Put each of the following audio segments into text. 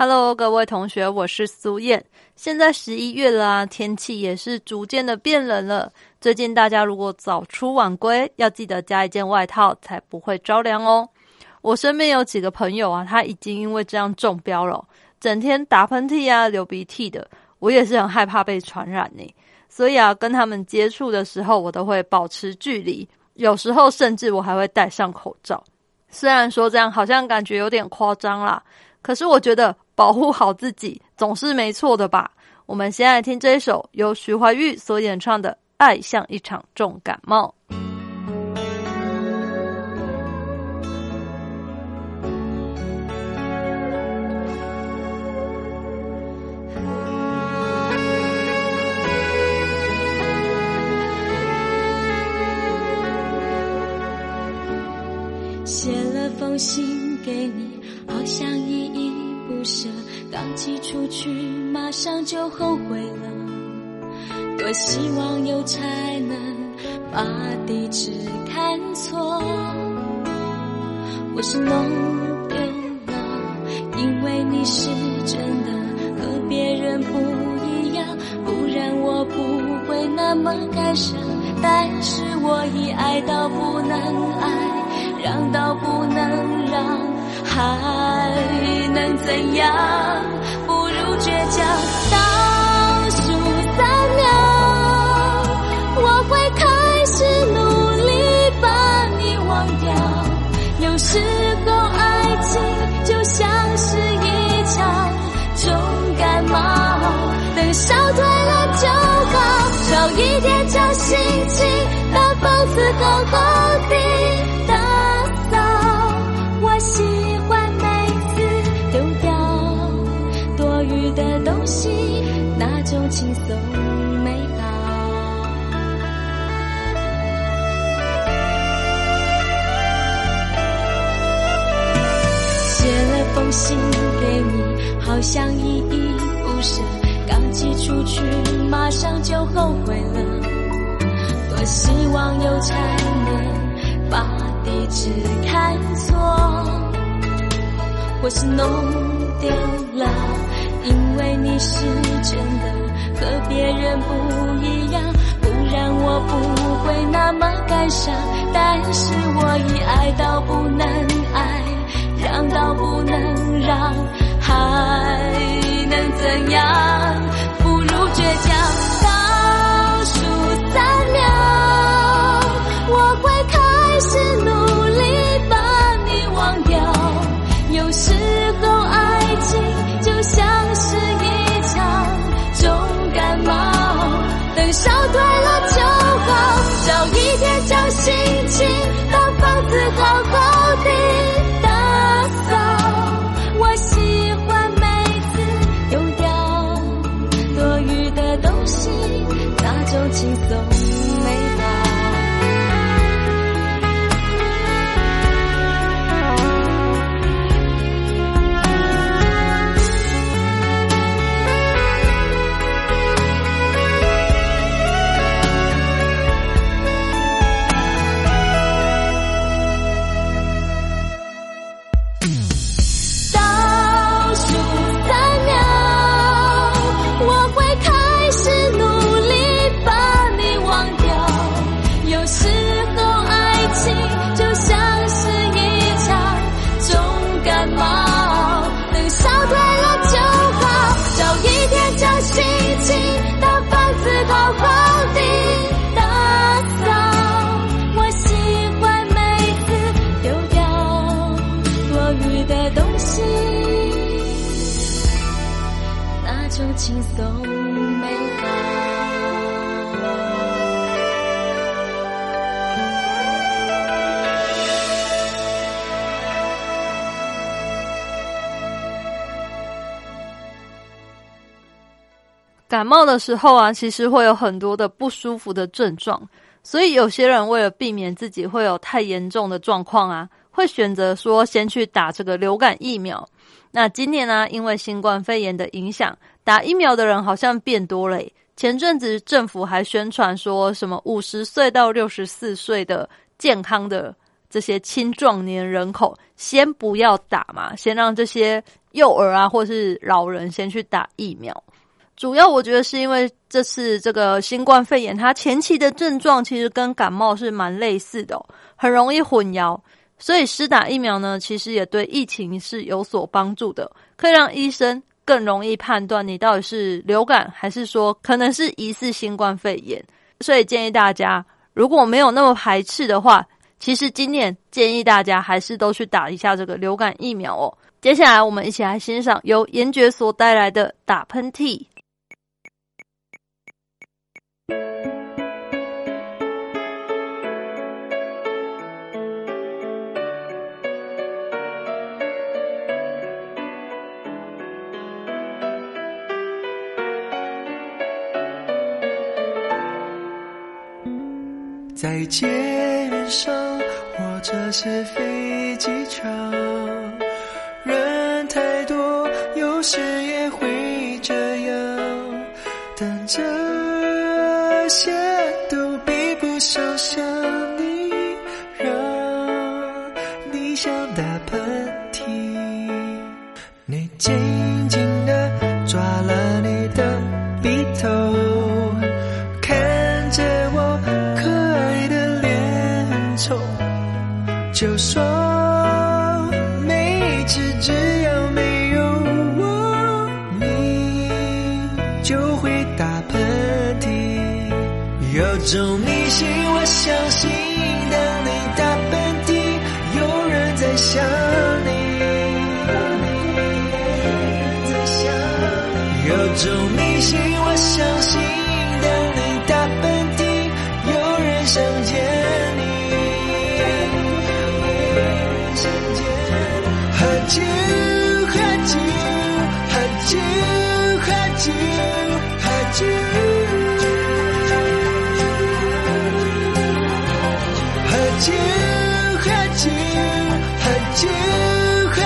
？Hello，各位同学，我是苏燕。现在十一月了，天气也是逐渐的变冷了。最近大家如果早出晚归，要记得加一件外套，才不会着凉哦。我身边有几个朋友啊，他已经因为这样中标了，整天打喷嚏啊、流鼻涕的。我也是很害怕被传染呢，所以啊，跟他们接触的时候，我都会保持距离，有时候甚至我还会戴上口罩。虽然说这样好像感觉有点夸张啦，可是我觉得。保护好自己总是没错的吧？我们先来听这一首由徐怀钰所演唱的《爱像一场重感冒》。写了封信给你，好像一一。不舍，刚寄出去，马上就后悔了。多希望有才能把地址看错，我是弄丢了，因为你是真的和别人不一样，不然我不会那么感伤。但是我已爱到不能爱，让到不能让。还能怎样？不如倔强。倒数三秒，我会开始努力把你忘掉。有时候爱情就像是一场重感冒，等烧退了就好。少一点小心情，把房子好好地的东西，那种轻松美好。写了封信给你，好像依依不舍，刚寄出去，马上就后悔了。多希望有才能把地址看错，或是弄丢了。因为你是真的和别人不一样，不然我不会那么感伤。但是我已爱到不能爱，让到不能让，还能怎样？不如倔强。倒数三秒，我会开始努烧退了就好，找一天将心情当房子好时候啊，其实会有很多的不舒服的症状，所以有些人为了避免自己会有太严重的状况啊，会选择说先去打这个流感疫苗。那今年呢，因为新冠肺炎的影响，打疫苗的人好像变多了。前阵子政府还宣传说什么五十岁到六十四岁的健康的这些青壮年人口，先不要打嘛，先让这些幼儿啊或是老人先去打疫苗。主要我觉得是因为这次这个新冠肺炎，它前期的症状其实跟感冒是蛮类似的，很容易混淆。所以施打疫苗呢，其实也对疫情是有所帮助的，可以让医生更容易判断你到底是流感，还是说可能是疑似新冠肺炎。所以建议大家，如果没有那么排斥的话，其实今年建议大家还是都去打一下这个流感疫苗哦。接下来我们一起来欣赏由严爵所带来的打喷嚏。在街上，或者是飞机场，人太多，有时也会这样。但这些都比不上想种迷信，我相信，喝酒，喝酒，喝酒，喝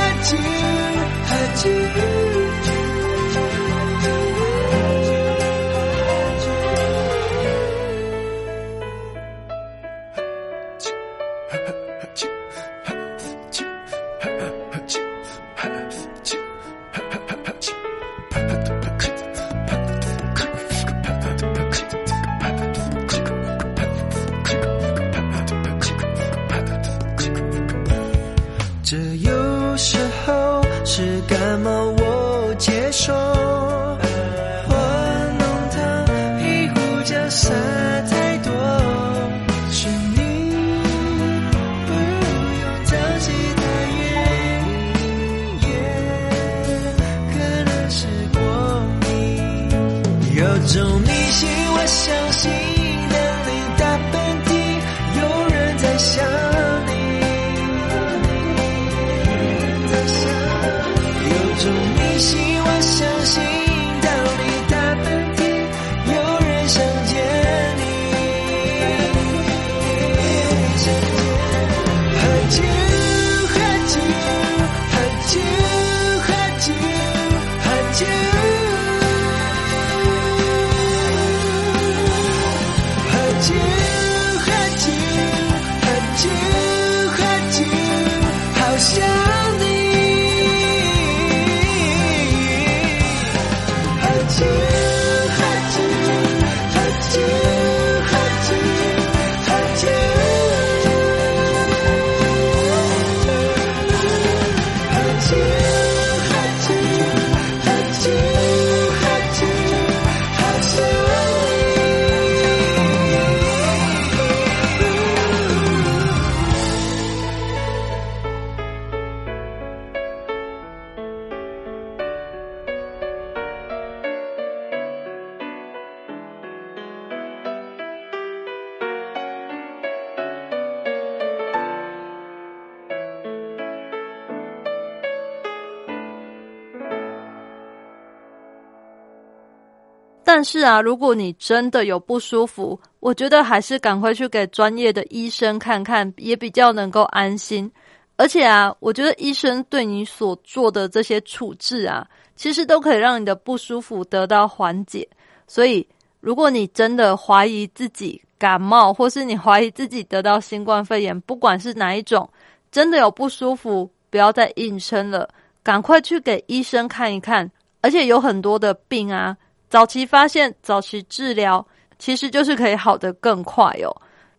但是啊，如果你真的有不舒服，我觉得还是赶快去给专业的医生看看，也比较能够安心。而且啊，我觉得医生对你所做的这些处置啊，其实都可以让你的不舒服得到缓解。所以，如果你真的怀疑自己感冒，或是你怀疑自己得到新冠肺炎，不管是哪一种，真的有不舒服，不要再硬撑了，赶快去给医生看一看。而且有很多的病啊。早期发现，早期治疗，其实就是可以好得更快哦。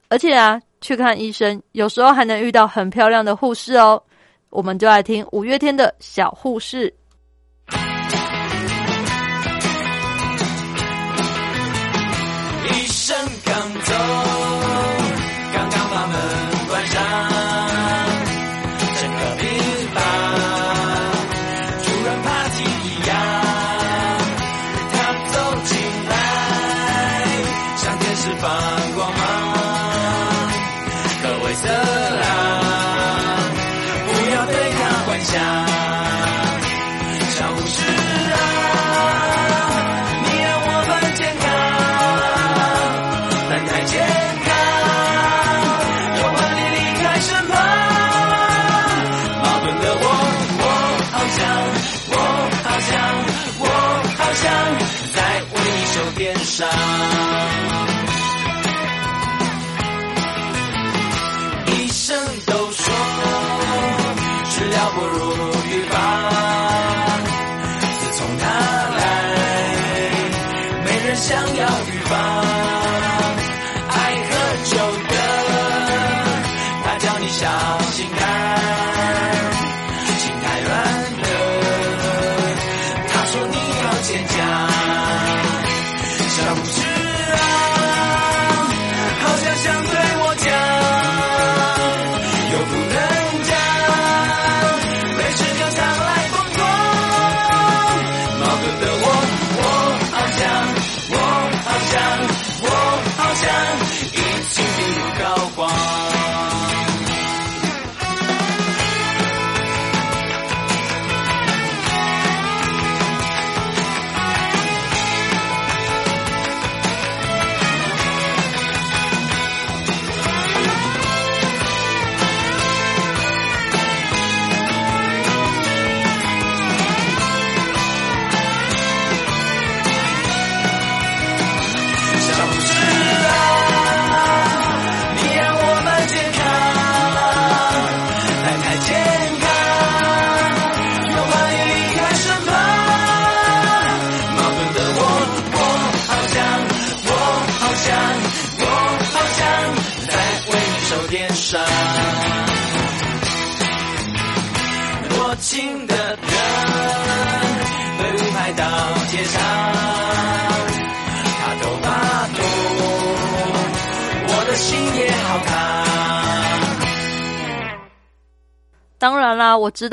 而且啊，去看医生，有时候还能遇到很漂亮的护士哦。我们就来听五月天的小护士。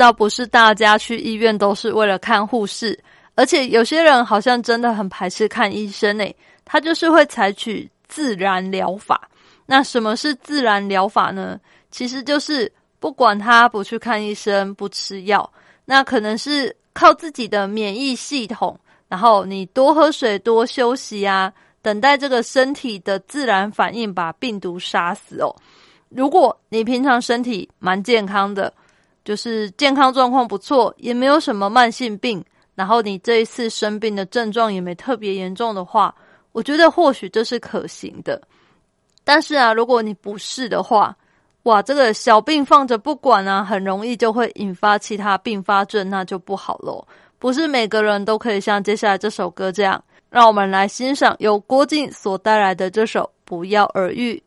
道不是大家去医院都是为了看护士，而且有些人好像真的很排斥看医生诶，他就是会采取自然疗法。那什么是自然疗法呢？其实就是不管他不去看医生，不吃药，那可能是靠自己的免疫系统，然后你多喝水、多休息啊，等待这个身体的自然反应把病毒杀死哦。如果你平常身体蛮健康的，就是健康状况不错，也没有什么慢性病，然后你这一次生病的症状也没特别严重的话，我觉得或许这是可行的。但是啊，如果你不是的话，哇，这个小病放着不管啊，很容易就会引发其他并发症，那就不好喽。不是每个人都可以像接下来这首歌这样，让我们来欣赏由郭靖所带来的这首《不药而愈》。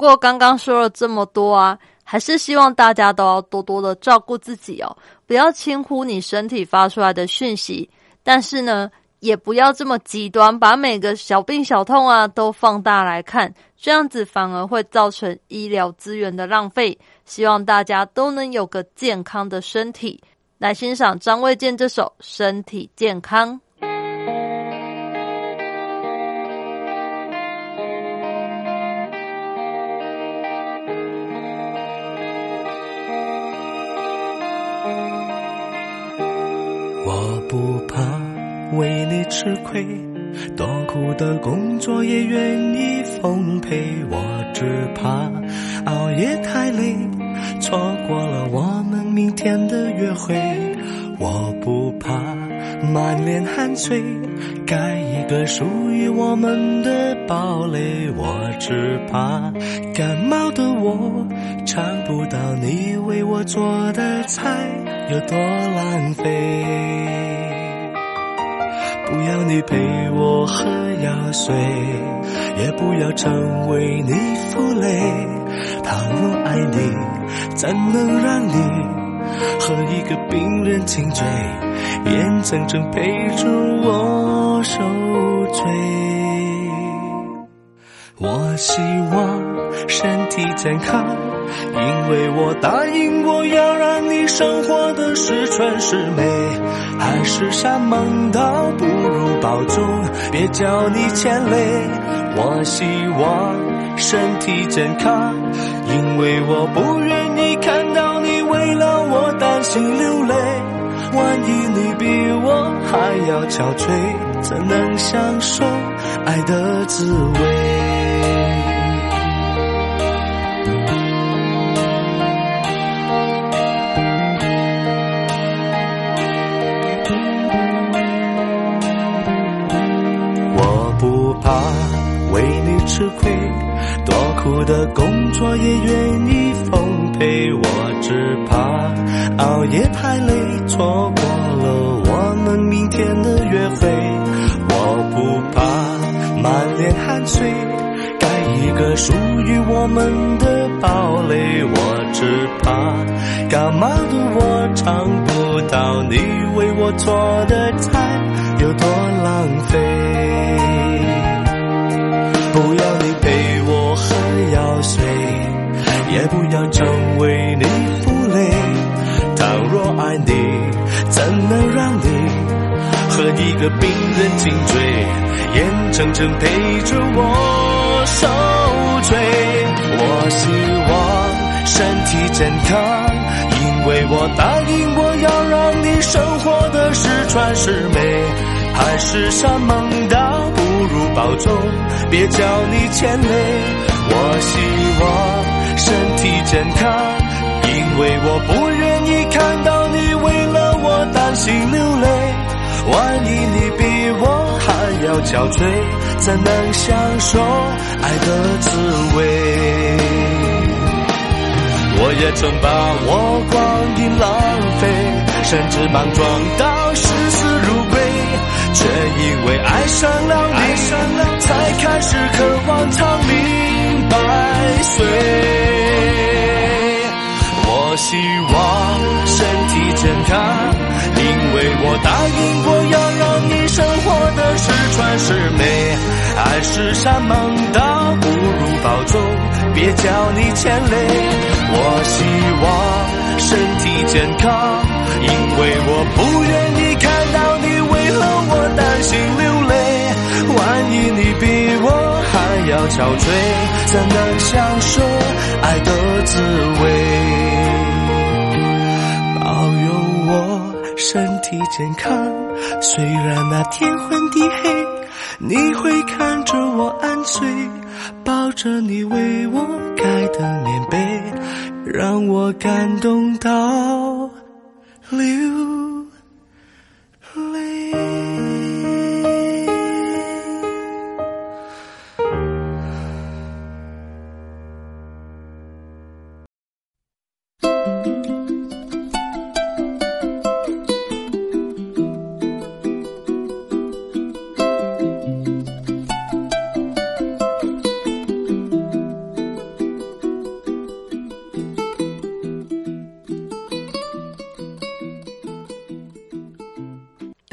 不过刚刚说了这么多啊还是希望大家都要多多的照顾自己哦不要轻呼你身体发出来的讯息。但是呢也不要这么极端把每个小病小痛啊都放大来看这样子反而会造成医疗资源的浪费。希望大家都能有个健康的身体。来欣赏张卫健这首身体健康。我不怕为你吃亏多苦的工作也愿意奉陪我只怕熬夜太累错过了我们明天的约会。我不怕满脸汗水盖一个属于我们的堡垒。我只怕感冒的我唱不到你我做的菜有多浪费，不要你陪我喝药水，也不要成为你负累。倘若爱你，怎能让你和一个病人亲嘴，眼睁睁陪着我受罪。我希望身体健康。因为我答应过要让你生活的十全十美。海誓山盟倒不如保重，别叫你牵累。我希望身体健康，因为我不愿意看到你为了我担心流泪。万一你比我还要憔悴，怎能享受爱的滋味？工作也愿意奉陪。我只怕熬夜太累，错过了我们明天的约会。我不怕满脸汗水，盖一个属于我们的堡垒。我只怕感冒的我尝不到你为我做的菜有多浪费。也不要成为你负累。倘若爱你，怎能让你和一个病人颈椎，眼睁睁陪着我受罪？我希望身体健康，因为我答应我要让你生活的十全十美，海誓山盟倒不如保重。别叫你牵累，我希望身体健康，因为我不愿意看到你为了我担心流泪。万一你比我还要憔悴，怎能享受爱的滋味？我也曾把我光阴浪费，甚至莽撞到视死如归。却因为爱上了你，才开始渴望长命百岁。我希望身体健康，因为我答应过要让你生活的十全十美。海誓山盟倒不如保重，别叫你牵累。我希望身体健康，因为我不愿意看到你为了我。担心流泪，万一你比我还要憔悴，怎能享受爱的滋味？保佑我身体健康，虽然那天昏地黑，你会看着我安睡，抱着你为我盖的棉被，让我感动到流。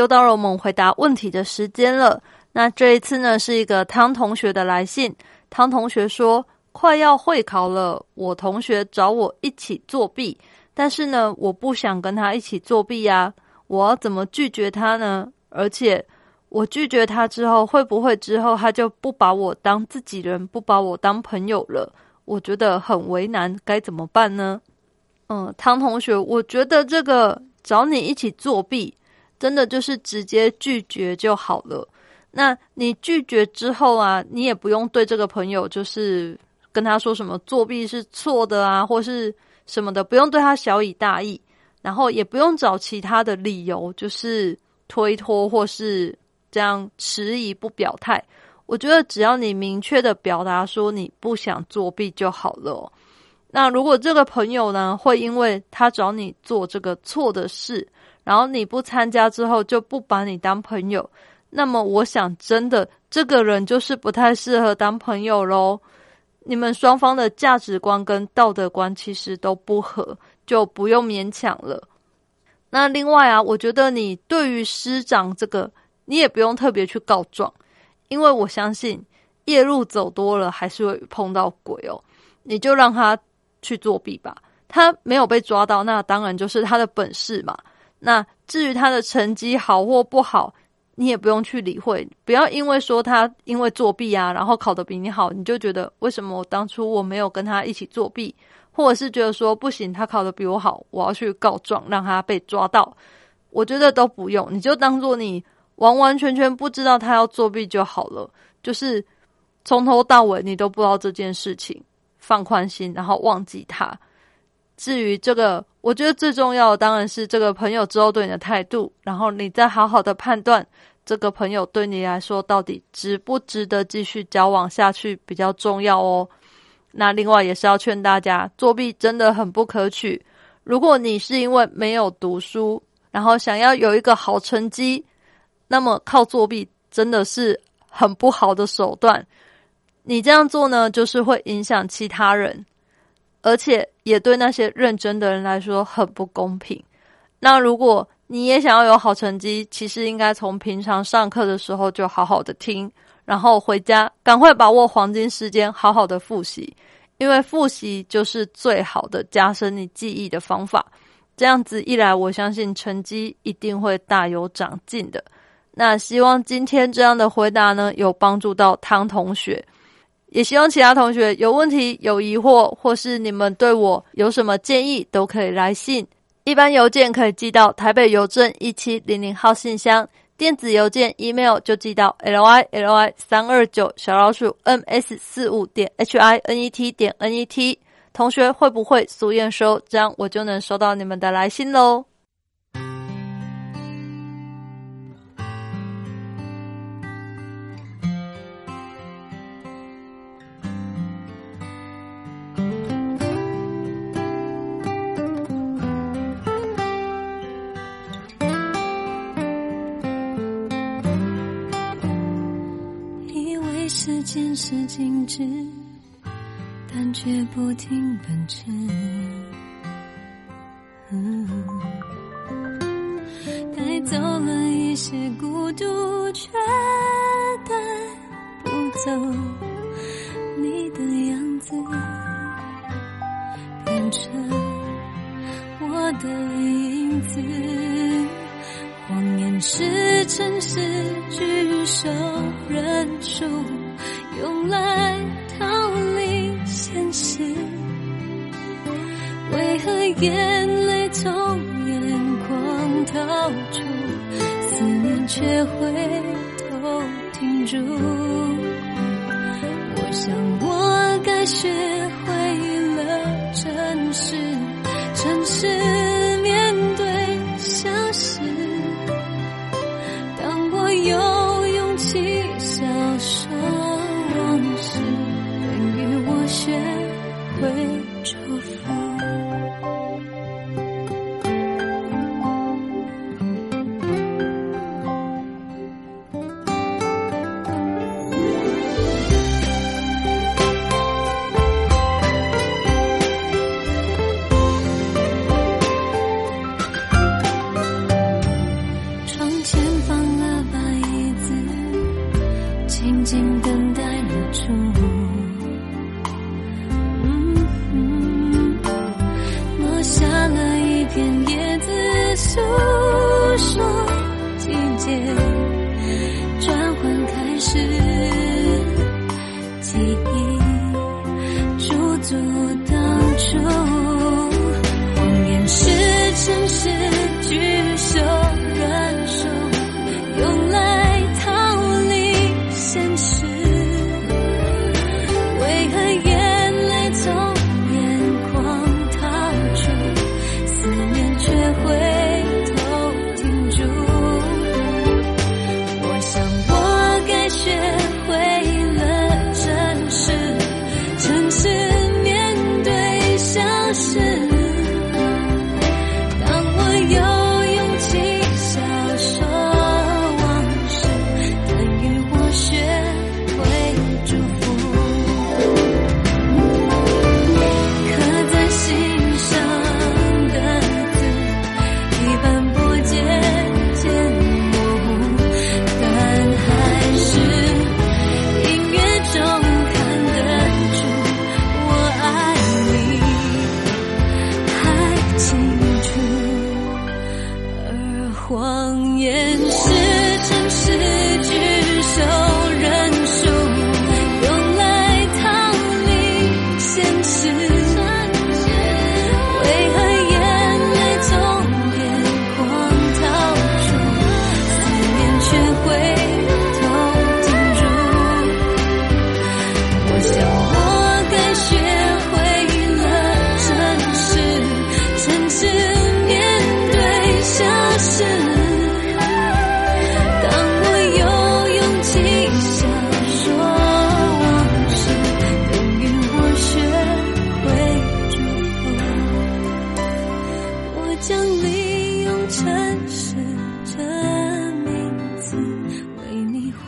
到了我们回答问题的时间了。那这一次呢，是一个汤同学的来信。汤同学说，快要会考了，我同学找我一起作弊，但是呢，我不想跟他一起作弊呀。我要怎么拒绝他呢？而且我拒绝他之后，会不会之后他就不把我当自己人，不把我当朋友了？我觉得很为难，该怎么办呢？嗯，汤同学，我觉得这个找你一起作弊。真的就是直接拒绝就好了。那你拒绝之后啊，你也不用对这个朋友就是跟他说什么作弊是错的啊，或是什么的，不用对他小以大义，然后也不用找其他的理由，就是推脱或是这样迟疑不表态。我觉得只要你明确的表达说你不想作弊就好了。那如果这个朋友呢，会因为他找你做这个错的事。然后你不参加之后就不把你当朋友，那么我想真的这个人就是不太适合当朋友喽。你们双方的价值观跟道德观其实都不合，就不用勉强了。那另外啊，我觉得你对于师长这个，你也不用特别去告状，因为我相信夜路走多了还是会碰到鬼哦。你就让他去作弊吧，他没有被抓到，那当然就是他的本事嘛。那至于他的成绩好或不好，你也不用去理会，不要因为说他因为作弊啊，然后考得比你好，你就觉得为什么我当初我没有跟他一起作弊，或者是觉得说不行，他考得比我好，我要去告状让他被抓到。我觉得都不用，你就当做你完完全全不知道他要作弊就好了，就是从头到尾你都不知道这件事情，放宽心，然后忘记他。至于这个，我觉得最重要的当然是这个朋友之后对你的态度，然后你再好好的判断这个朋友对你来说到底值不值得继续交往下去比较重要哦。那另外也是要劝大家，作弊真的很不可取。如果你是因为没有读书，然后想要有一个好成绩，那么靠作弊真的是很不好的手段。你这样做呢，就是会影响其他人。而且也对那些认真的人来说很不公平。那如果你也想要有好成绩，其实应该从平常上课的时候就好好的听，然后回家赶快把握黄金时间，好好的复习。因为复习就是最好的加深你记忆的方法。这样子一来，我相信成绩一定会大有长进的。那希望今天这样的回答呢，有帮助到汤同学。也希望其他同学有问题、有疑惑，或是你们对我有什么建议，都可以来信。一般邮件可以寄到台北邮政一七零零号信箱，电子邮件 email 就寄到 l i l i 三二九小老鼠 m s 四五点 h i n e t 点 n e t。同学会不会俗验收？这样我就能收到你们的来信喽。时间是静止，但却不停奔驰。带走了一些孤独，却带不走你的样子，变成我的影子。谎言是诚实，举手认输。学会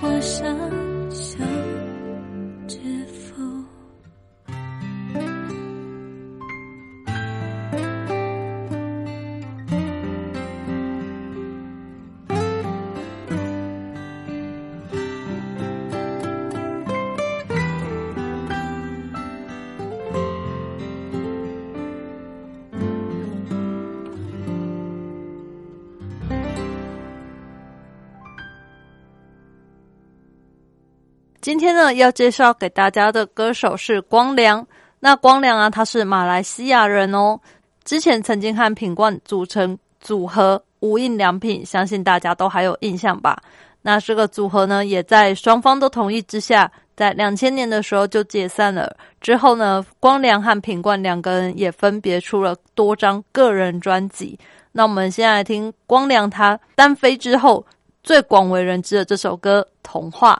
花香今天呢，要介绍给大家的歌手是光良。那光良啊，他是马来西亚人哦。之前曾经和品冠组成组合无印良品，相信大家都还有印象吧？那这个组合呢，也在双方都同意之下，在两千年的时候就解散了。之后呢，光良和品冠两个人也分别出了多张个人专辑。那我们先来听光良他单飞之后最广为人知的这首歌《童话》。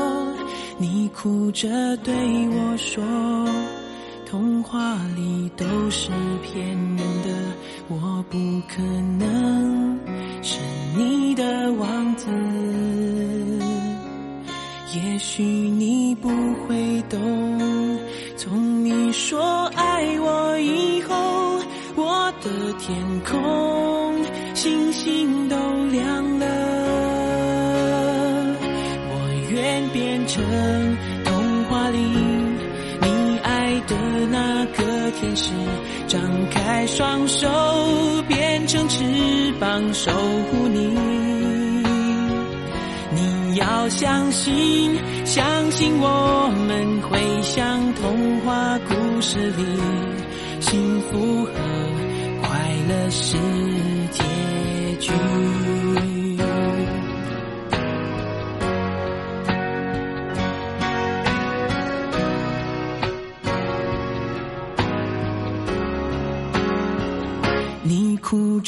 你哭着对我说：“童话里都是骗人的，我不可能是你的王子。也许你不会懂，从你说爱我以后，我的天空星星是，张开双手变成翅膀守护你。你要相信，相信我们会像童话故事里，幸福和快乐是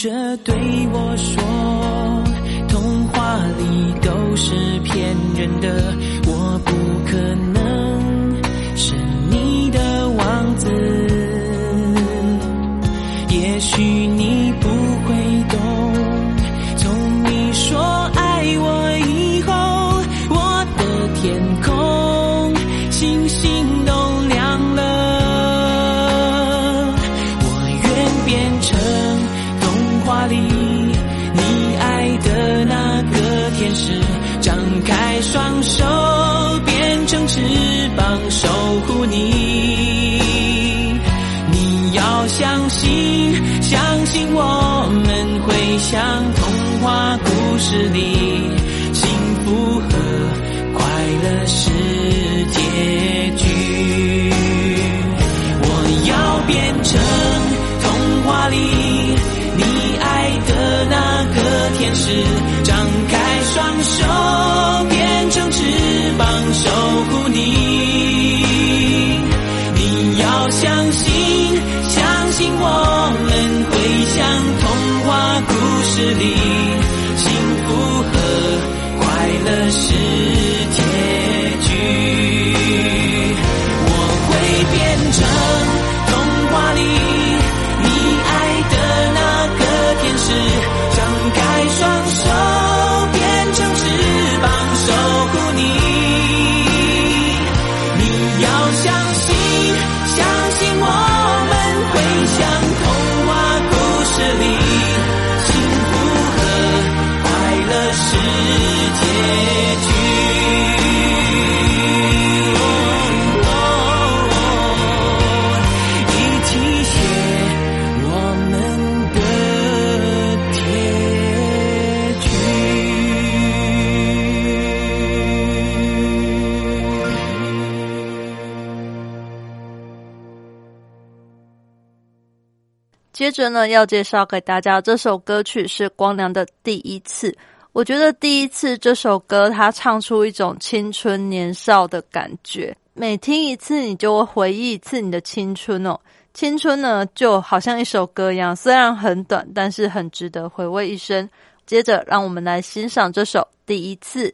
着对我说：“童话里都是骗人的，我不可能翅膀守护你。着呢，要介绍给大家这首歌曲是光良的第一次。我觉得第一次这首歌，他唱出一种青春年少的感觉，每听一次，你就会回忆一次你的青春哦。青春呢，就好像一首歌一样，虽然很短，但是很值得回味一生。接着，让我们来欣赏这首《第一次》。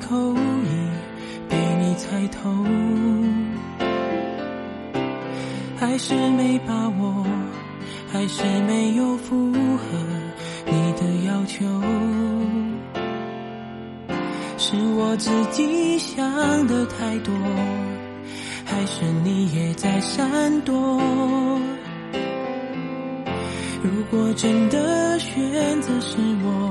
口，已被你猜透。还是没把握，还是没有符合你的要求。是我自己想的太多，还是你也在闪躲？如果真的选择是我，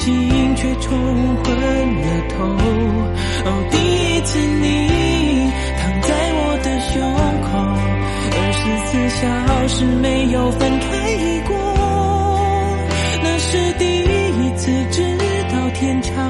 心却冲昏了头。哦，第一次你躺在我的胸口，二十四小时没有分开过，那是第一次知道天长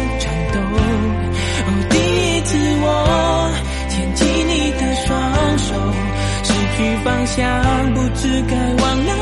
只该忘了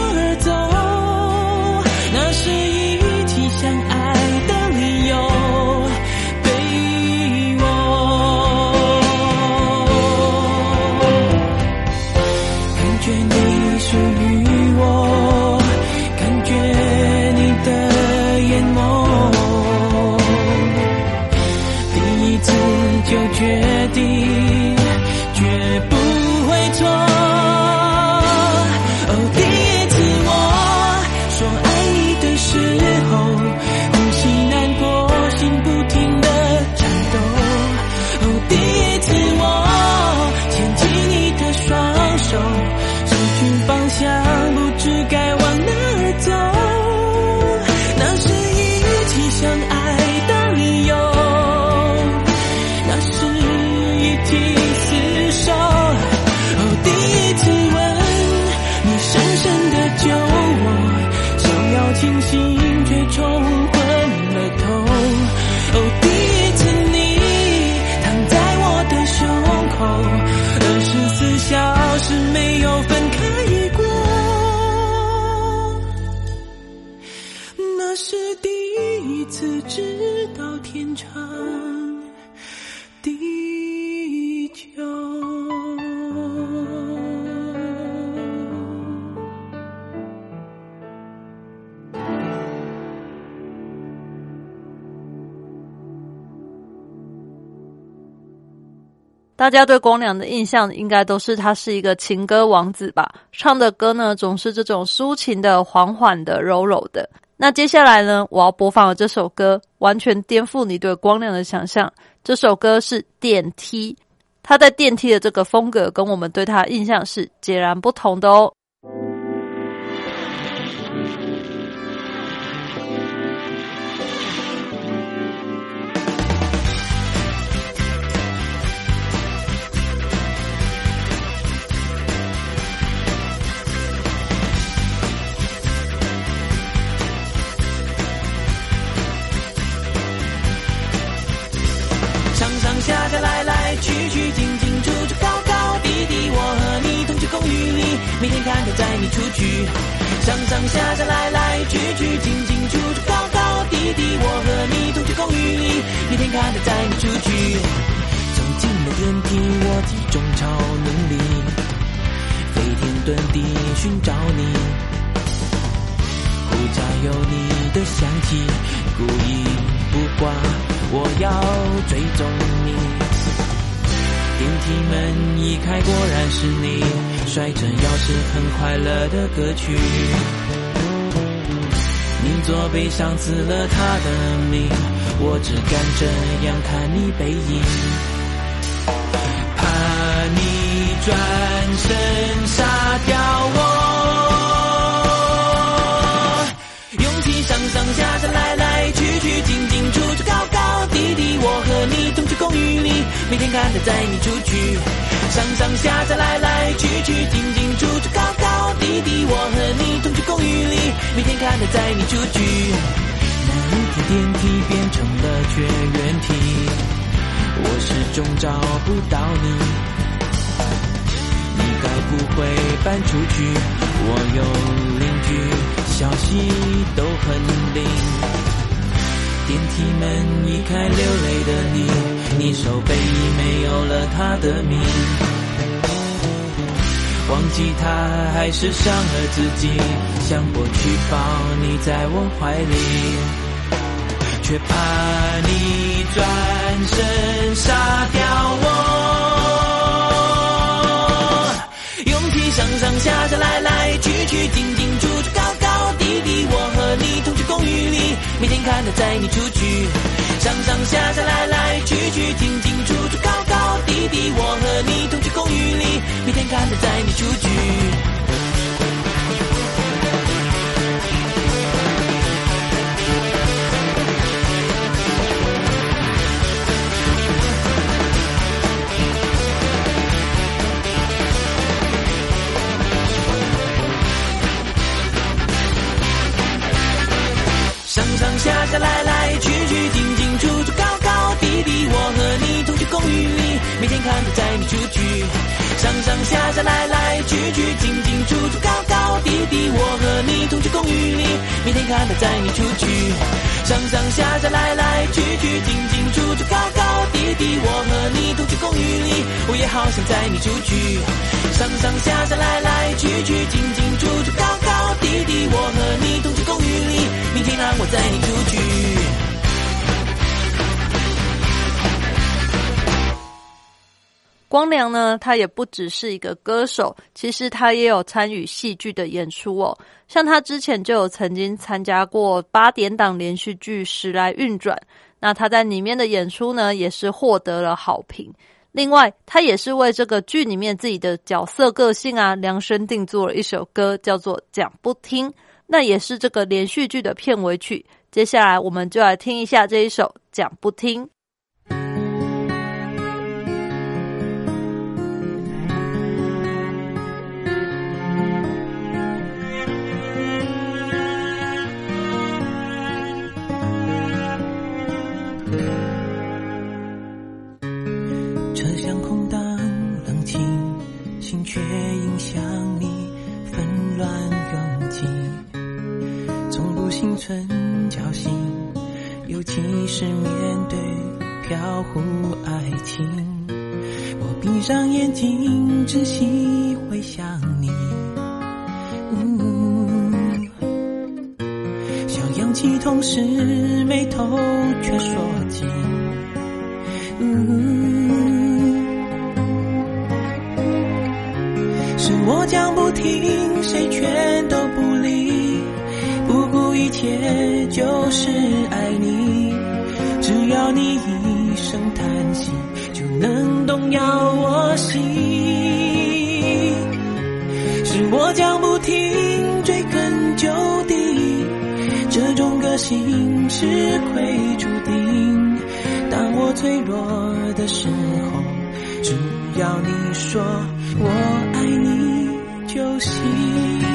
大家对光良的印象应该都是他是一个情歌王子吧？唱的歌呢总是这种抒情的、缓缓的、柔柔的。那接下来呢，我要播放的这首歌完全颠覆你对光良的想象。这首歌是《电梯》，他在电梯的这个风格跟我们对他印象是截然不同的哦。出去，上上下下来来去去，进进出出，高高低低，我和你同居公寓里，每天看着载你出去。走进了电梯，我体重超能力，飞天遁地寻找你，护照有你的香气，故意不挂，我要追踪你。电梯门一开，果然是你，甩着钥匙，很快乐的歌曲。你左背上刺了他的名，我只敢这样看你背影，怕你转身杀掉我。每天看着载你出去，上上下下，来来去去，进进出出，高高低低，我和你同居公寓里，每天看着载你出去。那一天电梯变成了绝缘体，我始终找不到你。你该不会搬出去？我有邻居，消息都很灵。电梯门一开，流泪的你，你手背已没有了他的名。忘记他还是伤了自己，想过去抱你在我怀里，却怕你转身杀掉我。勇气上上下下，来来去去，进进出出，高高低低，我和你同居公寓里，每天看他载你出去，上上下下，来来去去，进进出出，高高低低，我和你同居公寓里，每天看他载你出去。上下下，来来去去，进进出出，高高低低，我和你同居公寓里，每天看着载你出去。上上下下，来来去去，进进出出，高高低低，我和你同居公寓里，每天看着载你出去。上上下下，来来去去，进进出出，高高低低，我和你同居公寓里，我也好想载你出去。上上下下，来来去去，进进出出，高弟弟，我和你同居公寓里，明天让我载你出去。光良呢，他也不只是一个歌手，其实他也有参与戏剧的演出哦。像他之前就有曾经参加过八点档连续剧《时来运转》，那他在里面的演出呢，也是获得了好评。另外，他也是为这个剧里面自己的角色个性啊量身定做了一首歌，叫做《讲不听》，那也是这个连续剧的片尾曲。接下来，我们就来听一下这一首《讲不听》。很侥幸，尤其是面对飘忽爱情。我闭上眼睛，只细回想你。想扬起同时，眉头却说紧。嗯，是我讲不听，谁劝都，一切就是爱你。只要你一声叹息，就能动摇我心。是我讲不听，追根究底，这种个性是亏注定。当我脆弱的时候，只要你说我爱你就行。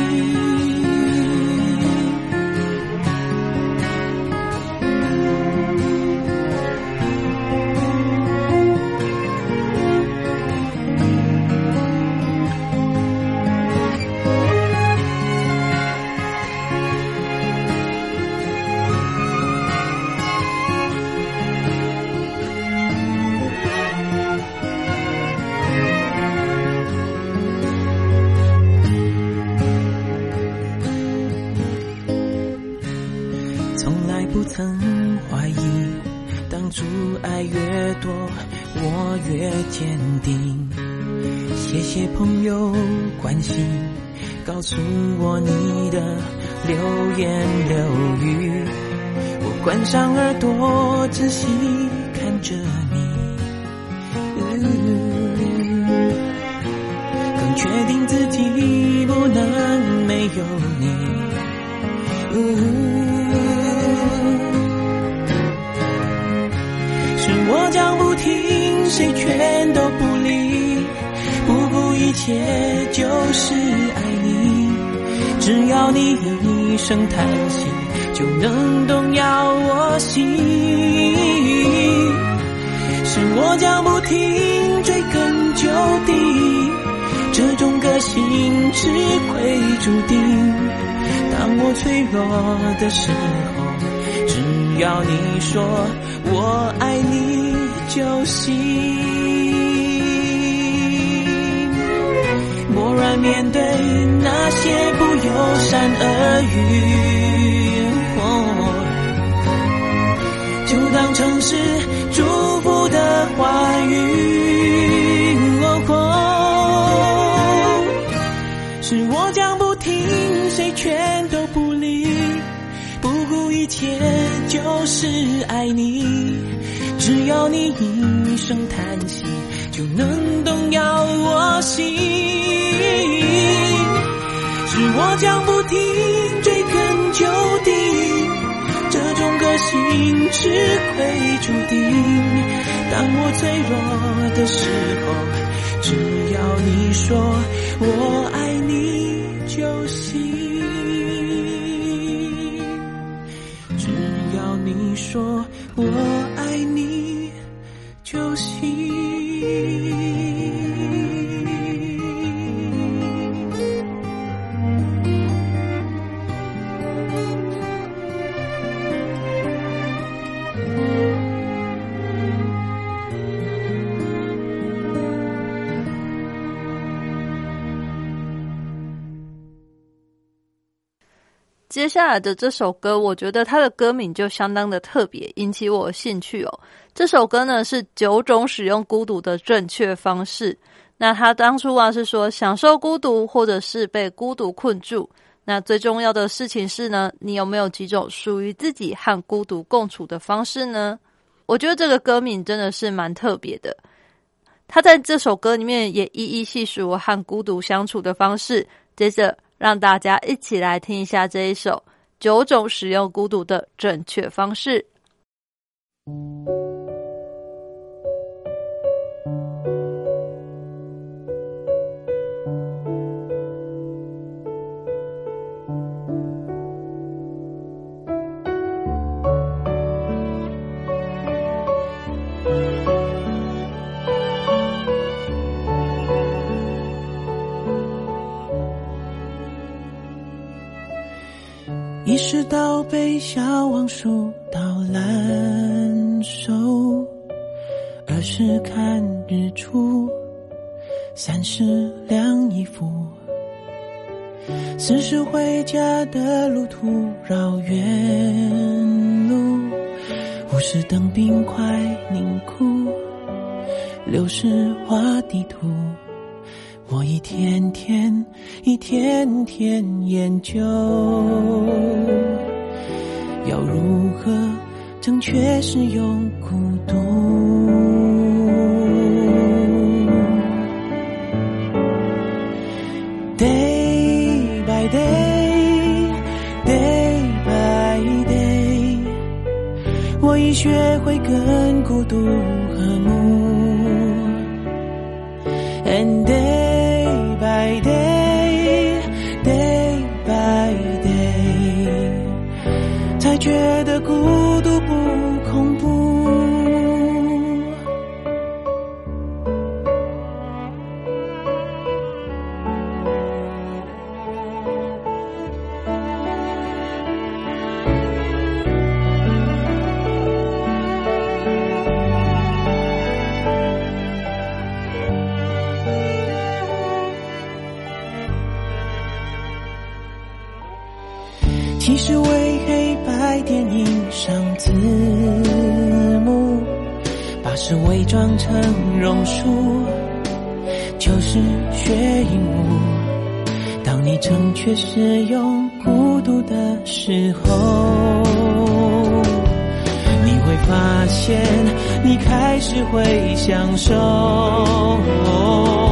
越坚定。谢谢朋友关心，告诉我你的流言流语。我关上耳朵，仔细看着你。更确定自己不能没有你。谁全都不理，不顾一切就是爱你。只要你一声叹息，就能动摇我心。是我讲不听，追根究底，这种个性吃亏注定。当我脆弱的时候，只要你说。我爱你就行，默然面对那些不友善耳语，就当成是祝福的话语。是我讲不听，谁全都不理，不顾一切就是爱你。只要你一声叹息，就能动摇我心。是我讲不听，追根究底，这种个性吃亏注定。当我脆弱的时候，只要你说我爱你就行。只要你说我爱你。就行接下来的这首歌，我觉得它的歌名就相当的特别，引起我兴趣哦。这首歌呢是九种使用孤独的正确方式。那他当初啊是说享受孤独，或者是被孤独困住。那最重要的事情是呢，你有没有几种属于自己和孤独共处的方式呢？我觉得这个歌名真的是蛮特别的。他在这首歌里面也一一细数和孤独相处的方式。接着。让大家一起来听一下这一首九种使用孤独的正确方式。意识到被小王数到烂熟，二是看日出，三是晾衣服，四是回家的路途绕远路，五是等冰块凝固，六是画地图。我一天天，一天天研究，要如何正确使用孤独？Day by day, day by day，我已学会更孤独觉得孤伪装成榕树，就是雪鹦鹉。当你正确使用孤独的时候，你会发现你开始会享受。哦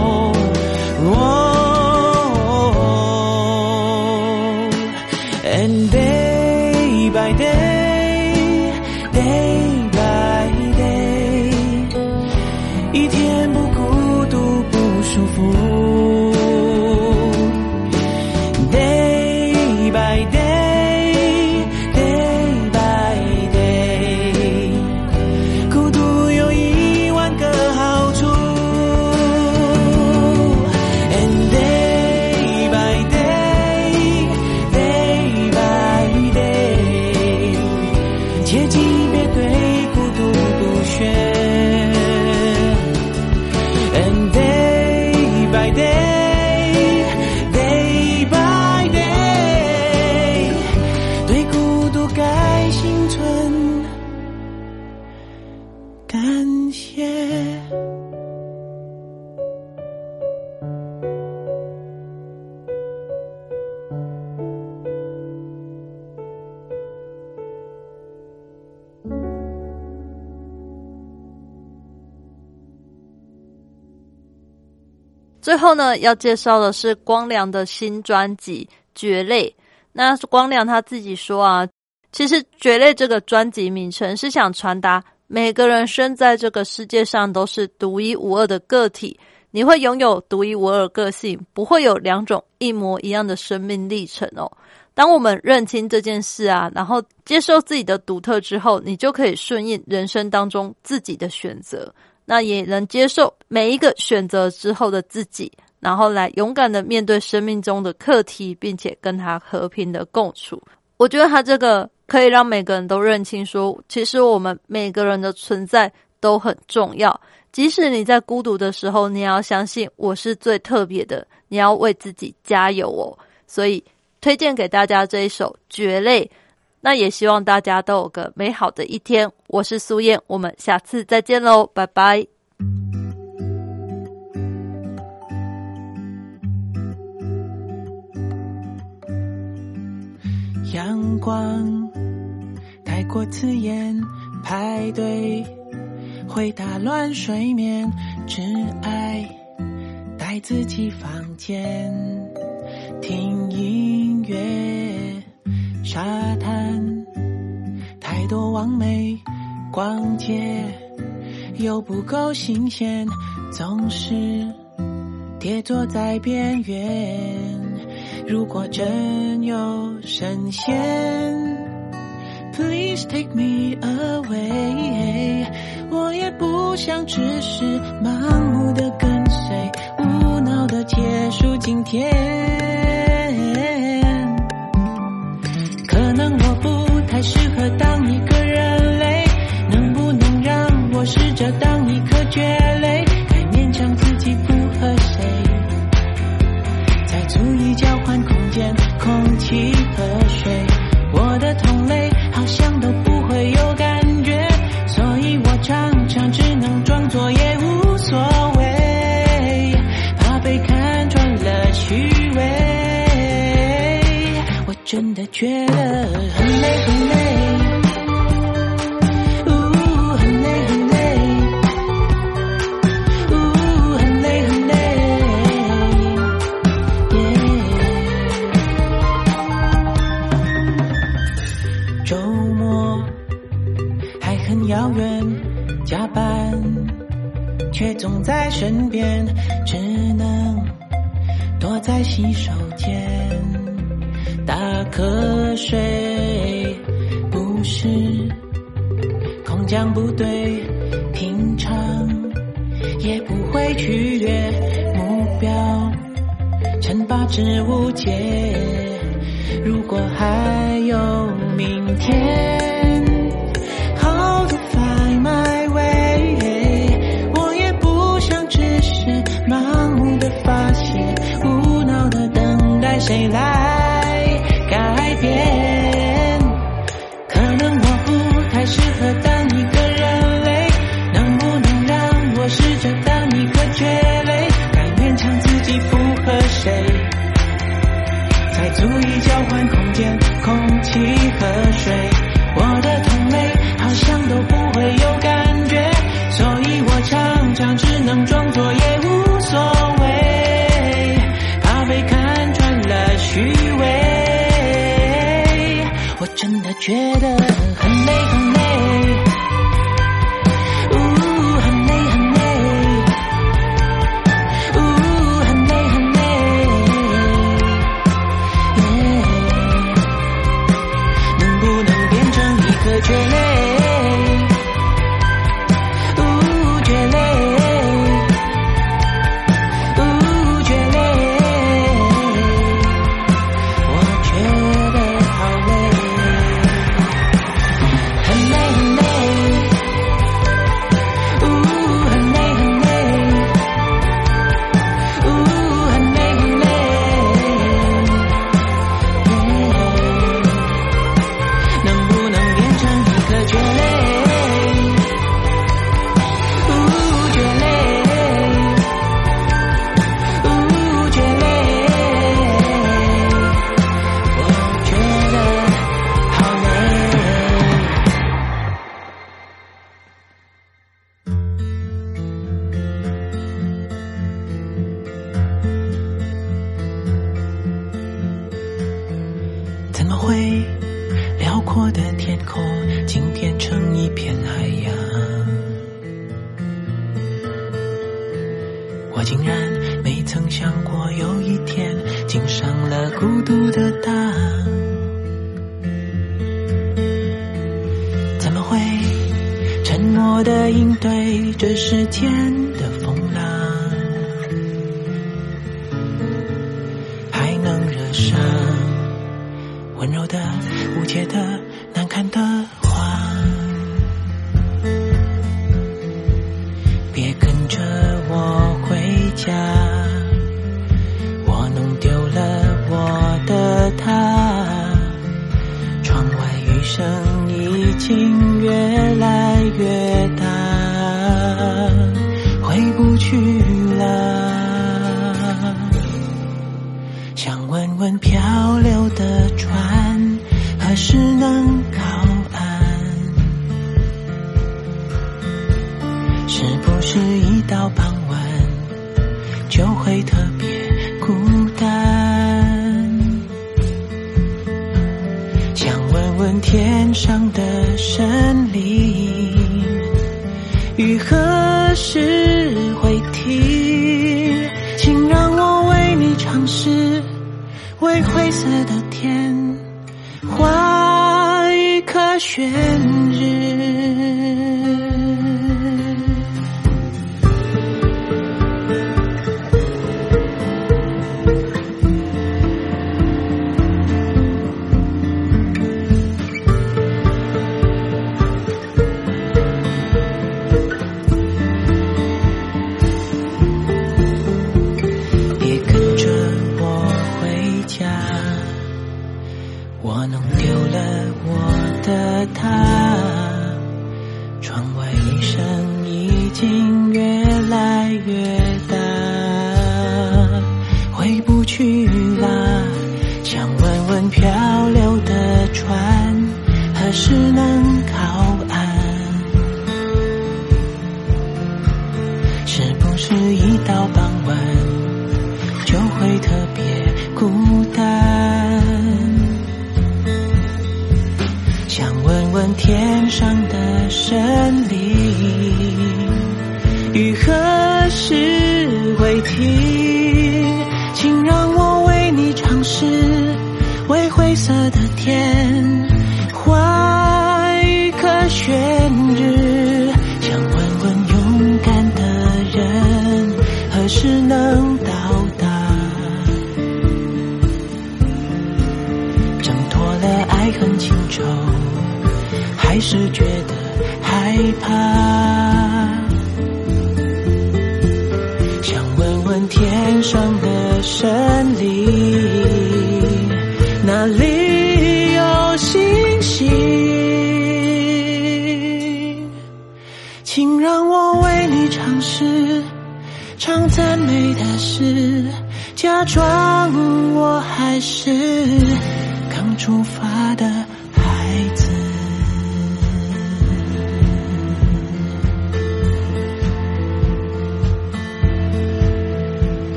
最后呢，要介绍的是光良的新专辑《蕨类》。那光良他自己说啊，其实《蕨类》这个专辑名称是想传达，每个人生在这个世界上都是独一无二的个体，你会拥有独一无二个性，不会有两种一模一样的生命历程哦。当我们认清这件事啊，然后接受自己的独特之后，你就可以顺应人生当中自己的选择。那也能接受每一个选择之后的自己，然后来勇敢的面对生命中的课题，并且跟他和平的共处。我觉得他这个可以让每个人都认清说，其实我们每个人的存在都很重要。即使你在孤独的时候，你要相信我是最特别的，你要为自己加油哦。所以推荐给大家这一首《蕨类》。那也希望大家都有个美好的一天。我是苏燕，我们下次再见喽，拜拜。阳光太过刺眼，排队会打乱睡眠，只爱待自己房间，听音乐，沙滩太多完美，逛街又不够新鲜，总是跌坐在边缘。如果真有神仙，Please take me away，我也不想只是盲目的跟随，无脑的结束今天。适合当一个人类，能不能让我试着当一颗蕨类？该勉强自己不和谁？再足以交换空间，空气和水。我的同类好像都不会有感觉，所以我常常只能装作也无所谓，怕被看穿了虚伪。我真的觉如果还有明天。get. 会辽阔的天空竟变成一片海洋我竟然没曾想过有一天竟上了孤独的当怎么会沉默的应对这世间